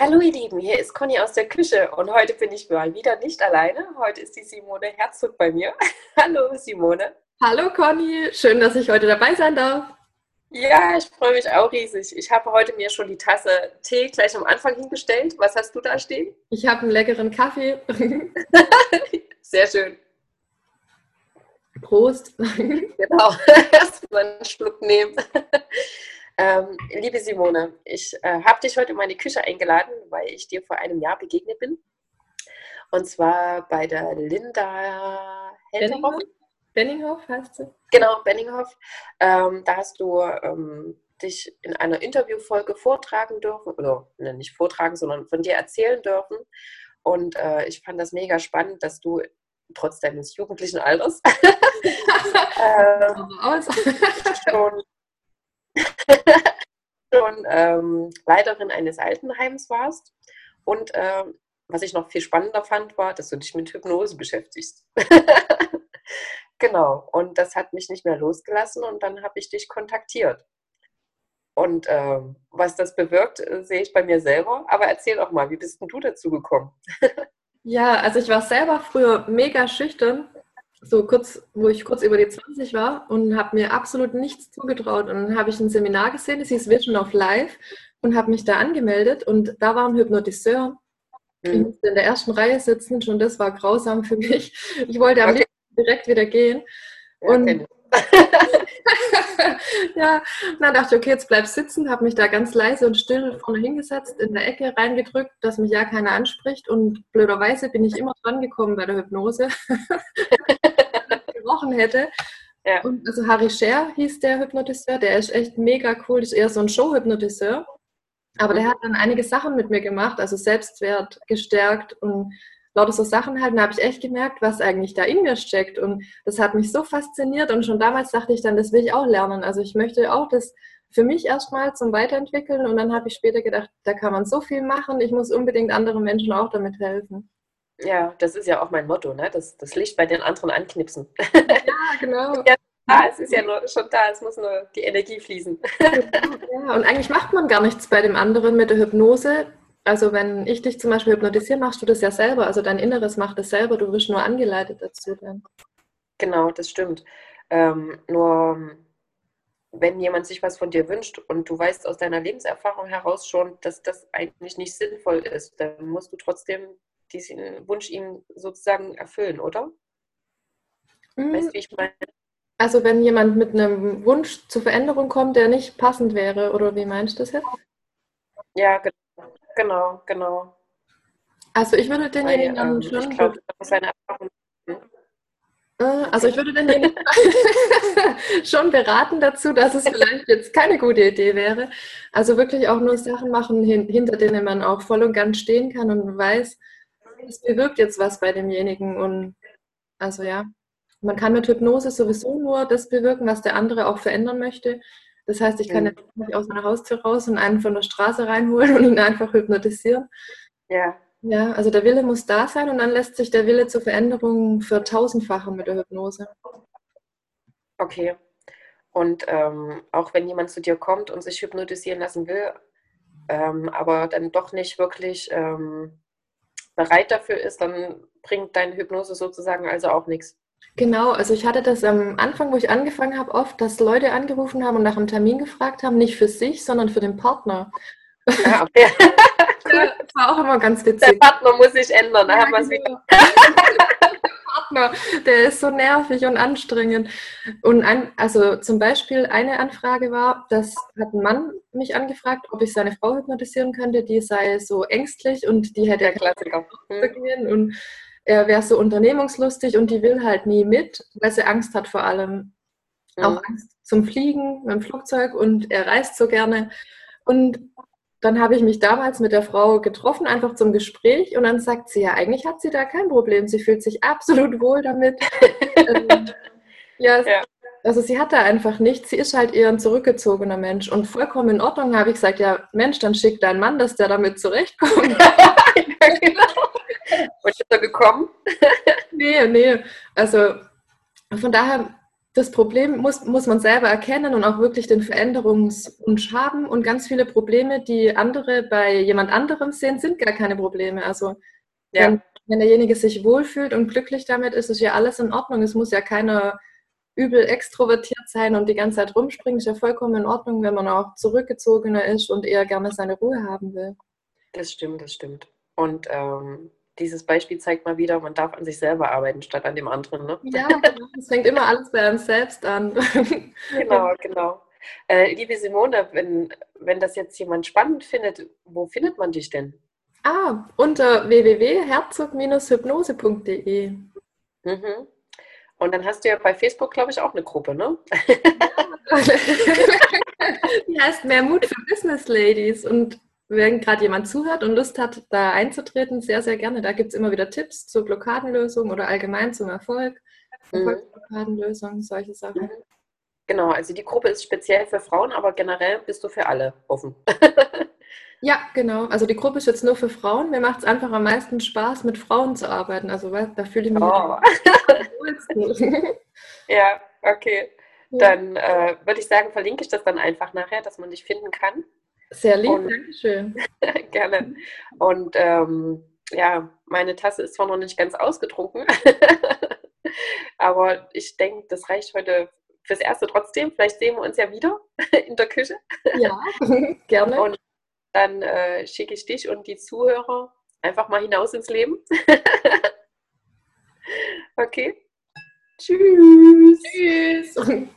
Hallo ihr Lieben, hier ist Conny aus der Küche und heute bin ich mal wieder nicht alleine. Heute ist die Simone Herzog bei mir. Hallo Simone. Hallo Conny, schön, dass ich heute dabei sein darf. Ja, ich freue mich auch riesig. Ich habe heute mir schon die Tasse Tee gleich am Anfang hingestellt. Was hast du da stehen? Ich habe einen leckeren Kaffee. Sehr schön. Prost. genau, erstmal einen Schluck nehmen. Ähm, liebe Simone, ich äh, habe dich heute in meine Küche eingeladen, weil ich dir vor einem Jahr begegnet bin. Und zwar bei der Linda Benninghoff. Benninghoff heißt sie? Genau, Benninghoff. Ähm, da hast du ähm, dich in einer Interviewfolge vortragen dürfen, oder ne, nicht vortragen, sondern von dir erzählen dürfen. Und äh, ich fand das mega spannend, dass du trotz deines jugendlichen Alters ähm, schon schon ähm, Leiterin eines Altenheims warst. Und äh, was ich noch viel spannender fand, war, dass du dich mit Hypnose beschäftigst. genau. Und das hat mich nicht mehr losgelassen und dann habe ich dich kontaktiert. Und äh, was das bewirkt, äh, sehe ich bei mir selber. Aber erzähl doch mal, wie bist denn du dazu gekommen? ja, also ich war selber früher mega schüchtern so kurz, wo ich kurz über die 20 war und habe mir absolut nichts zugetraut. Und dann habe ich ein Seminar gesehen, das hieß Vision of Life und habe mich da angemeldet und da war ein Hypnotiseur. Mhm. Ich musste in der ersten Reihe sitzen, schon das war grausam für mich. Ich wollte am okay. direkt wieder gehen. Und ja, ja, dann dachte ich, okay, jetzt bleib sitzen, habe mich da ganz leise und still vorne hingesetzt, in der Ecke reingedrückt, dass mich ja keiner anspricht und blöderweise bin ich immer dran gekommen bei der Hypnose. gerochen hätte. Ja. Und also Harry Scher hieß der Hypnotiseur, der ist echt mega cool, ist eher so ein Show-Hypnotiseur. Aber der hat dann einige Sachen mit mir gemacht, also Selbstwert gestärkt und lauter so Sachen halt. Da habe ich echt gemerkt, was eigentlich da in mir steckt. Und das hat mich so fasziniert. Und schon damals dachte ich dann, das will ich auch lernen. Also ich möchte auch das für mich erstmal zum Weiterentwickeln. Und dann habe ich später gedacht, da kann man so viel machen. Ich muss unbedingt anderen Menschen auch damit helfen. Ja, das ist ja auch mein Motto, ne? Das, das Licht bei den anderen anknipsen. Ja, genau. ja, es ist ja nur, schon da, es muss nur die Energie fließen. Ja, und eigentlich macht man gar nichts bei dem anderen mit der Hypnose. Also wenn ich dich zum Beispiel hypnotisiere, machst du das ja selber. Also dein Inneres macht es selber, du wirst nur angeleitet dazu dann. Genau, das stimmt. Ähm, nur wenn jemand sich was von dir wünscht und du weißt aus deiner Lebenserfahrung heraus schon, dass das eigentlich nicht sinnvoll ist, dann musst du trotzdem diesen Wunsch ihm sozusagen erfüllen, oder? Mhm. Weißt du, wie ich meine? Also wenn jemand mit einem Wunsch zur Veränderung kommt, der nicht passend wäre, oder wie meinst du das jetzt? Ja, genau, genau. Also ich würde denjenigen Weil, ähm, schon... Ich glaube, seine Erfahrung... Äh, also ich würde denjenigen schon beraten dazu, dass es vielleicht jetzt keine gute Idee wäre. Also wirklich auch nur Sachen machen, hinter denen man auch voll und ganz stehen kann und weiß, es bewirkt jetzt was bei demjenigen. Und also ja, man kann mit Hypnose sowieso nur das bewirken, was der andere auch verändern möchte. Das heißt, ich kann mhm. jetzt nicht aus meiner Haustür raus und einen von der Straße reinholen und ihn einfach hypnotisieren. Ja. Ja, also der Wille muss da sein und dann lässt sich der Wille zur Veränderung vertausendfachen mit der Hypnose. Okay. Und ähm, auch wenn jemand zu dir kommt und sich hypnotisieren lassen will, ähm, aber dann doch nicht wirklich ähm, bereit dafür ist, dann bringt deine Hypnose sozusagen also auch nichts. Genau, also ich hatte das am Anfang, wo ich angefangen habe, oft, dass Leute angerufen haben und nach einem Termin gefragt haben, nicht für sich, sondern für den Partner. Ja, okay. cool. Das war auch immer ganz witzig. Der Partner muss sich ändern, da ja, haben wir es genau. wieder. Partner, der ist so nervig und anstrengend. Und ein, also zum Beispiel eine Anfrage war, dass hat ein Mann mich angefragt, ob ich seine Frau hypnotisieren könnte, die sei so ängstlich und die hätte Der Klassiker. Mhm. und er wäre so unternehmungslustig und die will halt nie mit, weil sie Angst hat vor allem. Mhm. Auch Angst zum Fliegen mit dem Flugzeug und er reist so gerne. Und dann habe ich mich damals mit der Frau getroffen, einfach zum Gespräch. Und dann sagt sie, ja, eigentlich hat sie da kein Problem. Sie fühlt sich absolut wohl damit. ähm, ja, ja, also sie hat da einfach nichts. Sie ist halt eher ein zurückgezogener Mensch. Und vollkommen in Ordnung habe ich gesagt, ja, Mensch, dann schick deinen Mann, dass der damit zurechtkommt. ja, genau. Und ist er gekommen? nee, nee. Also von daher das Problem muss, muss man selber erkennen und auch wirklich den Veränderungswunsch haben. Und ganz viele Probleme, die andere bei jemand anderem sehen, sind gar keine Probleme. Also ja. wenn, wenn derjenige sich wohlfühlt und glücklich damit ist, ist ja alles in Ordnung. Es muss ja keiner übel extrovertiert sein und die ganze Zeit rumspringen. Ist ja vollkommen in Ordnung, wenn man auch zurückgezogener ist und eher gerne seine Ruhe haben will. Das stimmt, das stimmt. Und ähm, dieses Beispiel zeigt mal wieder, man darf an sich selber arbeiten statt an dem anderen. Ne? Ja, genau. es fängt immer alles bei einem selbst an. genau, genau. Äh, liebe Simone, wenn, wenn das jetzt jemand spannend findet, wo findet man dich denn? Ah, unter www.herzog-hypnose.de. Mhm. Und dann hast du ja bei Facebook, glaube ich, auch eine Gruppe, ne? Die heißt Mehr Mut für Business Ladies. Und wenn gerade jemand zuhört und Lust hat, da einzutreten, sehr, sehr gerne. Da gibt es immer wieder Tipps zur Blockadenlösung oder allgemein zum Erfolg. Mhm. Erfolgsblockadenlösung, solche Sachen. Mhm. Genau, also die Gruppe ist speziell für Frauen, aber generell bist du für alle offen. ja, genau. Also die Gruppe ist jetzt nur für Frauen. Mir macht es einfach am meisten Spaß, mit Frauen zu arbeiten. Also da fühle ich mich oh. ja, okay. Dann äh, würde ich sagen, verlinke ich das dann einfach nachher, dass man dich finden kann. Sehr lieb, und, Dankeschön. gerne. Und ähm, ja, meine Tasse ist zwar noch nicht ganz ausgetrunken, aber ich denke, das reicht heute fürs Erste trotzdem. Vielleicht sehen wir uns ja wieder in der Küche. Ja, gerne. Und dann äh, schicke ich dich und die Zuhörer einfach mal hinaus ins Leben. okay. Tschüss. Tschüss.